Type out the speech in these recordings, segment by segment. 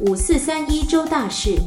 五四三一周大事。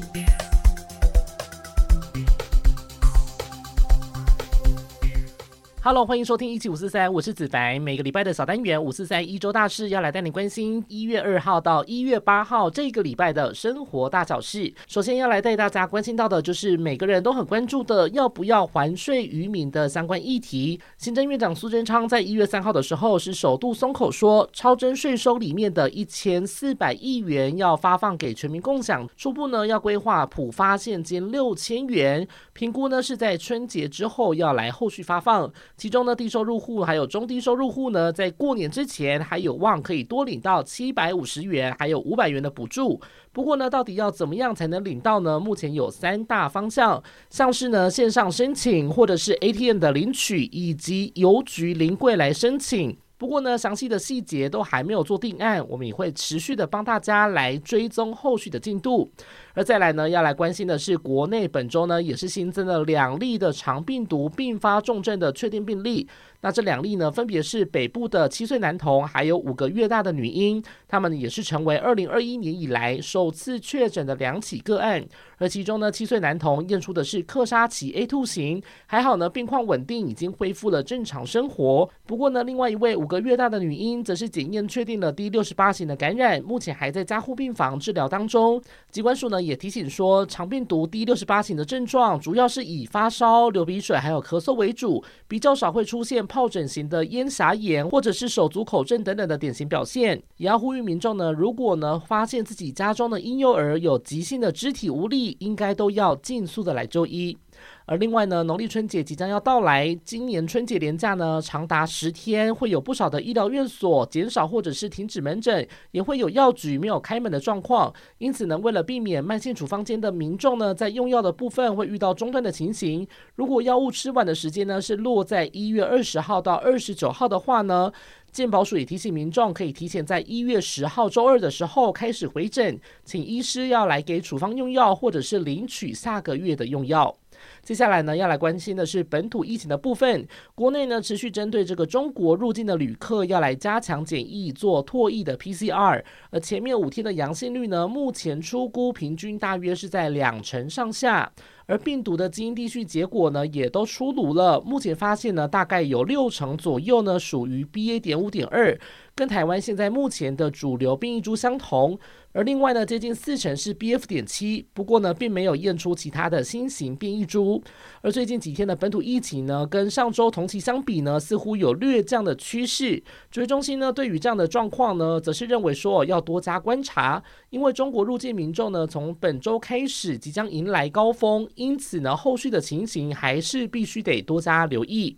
Hello，欢迎收听一七五四三，我是子凡。每个礼拜的小单元五四三一周大事，要来带你关心一月二号到一月八号这个礼拜的生活大小事。首先要来带大家关心到的，就是每个人都很关注的，要不要还税于民的相关议题。行政院长苏贞昌在一月三号的时候是首度松口说，超征税收里面的一千四百亿元要发放给全民共享，初步呢要规划普发现金六千元，评估呢是在春节之后要来后续发放。其中呢，低收入户还有中低收入户呢，在过年之前还有望可以多领到七百五十元，还有五百元的补助。不过呢，到底要怎么样才能领到呢？目前有三大方向，像是呢线上申请，或者是 ATM 的领取，以及邮局临柜来申请。不过呢，详细的细节都还没有做定案，我们也会持续的帮大家来追踪后续的进度。而再来呢，要来关心的是，国内本周呢也是新增了两例的肠病毒并发重症的确定病例。那这两例呢，分别是北部的七岁男童，还有五个月大的女婴，他们也是成为二零二一年以来首次确诊的两起个案。而其中呢，七岁男童验出的是克沙奇 A two 型，还好呢，病况稳定，已经恢复了正常生活。不过呢，另外一位五月大的女婴，则是检验确定了第六十八型的感染，目前还在加护病房治疗当中。机关署呢也提醒说，肠病毒第六十八型的症状主要是以发烧、流鼻水还有咳嗽为主，比较少会出现。疱疹型的咽峡炎，或者是手足口症等等的典型表现，也要呼吁民众呢，如果呢发现自己家中的婴幼儿有急性的肢体无力，应该都要尽速的来就医。而另外呢，农历春节即将要到来，今年春节连假呢长达十天，会有不少的医疗院所减少或者是停止门诊，也会有药局没有开门的状况。因此呢，为了避免慢性处方间的民众呢在用药的部分会遇到中断的情形，如果药物吃完的时间呢是落在一月二十号到二十九号的话呢，健保署也提醒民众可以提前在一月十号周二的时候开始回诊，请医师要来给处方用药，或者是领取下个月的用药。接下来呢，要来关心的是本土疫情的部分。国内呢，持续针对这个中国入境的旅客，要来加强检疫，做唾液的 PCR。而前面五天的阳性率呢，目前出估平均大约是在两成上下。而病毒的基因地序结果呢，也都出炉了。目前发现呢，大概有六成左右呢，属于 BA. 点五点二，跟台湾现在目前的主流变异株相同。而另外呢，接近四成是 BF. 点七，不过呢，并没有验出其他的新型变异株。而最近几天的本土疫情呢，跟上周同期相比呢，似乎有略降的趋势。指挥中心呢，对于这样的状况呢，则是认为说要多加观察，因为中国入境民众呢，从本周开始即将迎来高峰。因此呢，后续的情形还是必须得多加留意。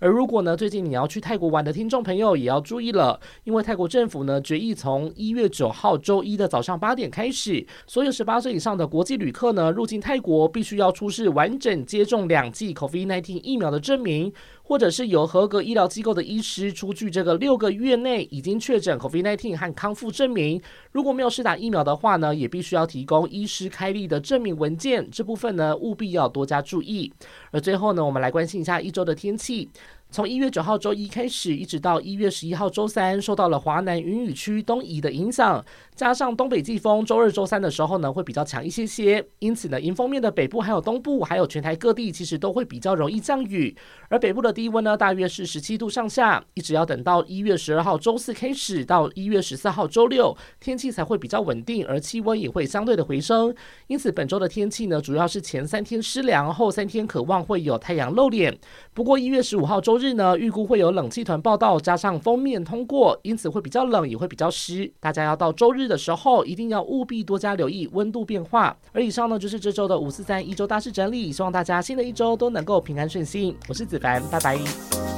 而如果呢，最近你要去泰国玩的听众朋友也要注意了，因为泰国政府呢决议从一月九号周一的早上八点开始，所有十八岁以上的国际旅客呢入境泰国必须要出示完整接种两剂 COVID-19 疫苗的证明。或者是由合格医疗机构的医师出具这个六个月内已经确诊 COVID-19 和康复证明。如果没有施打疫苗的话呢，也必须要提供医师开立的证明文件。这部分呢，务必要多加注意。而最后呢，我们来关心一下一周的天气。从一月九号周一开始，一直到一月十一号周三，受到了华南云雨区东移的影响，加上东北季风，周二、周三的时候呢，会比较强一些些。因此呢，迎风面的北部、还有东部、还有全台各地，其实都会比较容易降雨。而北部的低温呢，大约是十七度上下，一直要等到一月十二号周四开始，到一月十四号周六，天气才会比较稳定，而气温也会相对的回升。因此，本周的天气呢，主要是前三天湿凉，后三天渴望会有太阳露脸。不过一月十五号周日呢，预估会有冷气团报道，加上封面通过，因此会比较冷，也会比较湿。大家要到周日的时候，一定要务必多加留意温度变化。而以上呢，就是这周的五四三一周大事整理，希望大家新的一周都能够平安顺心。我是子凡，拜拜。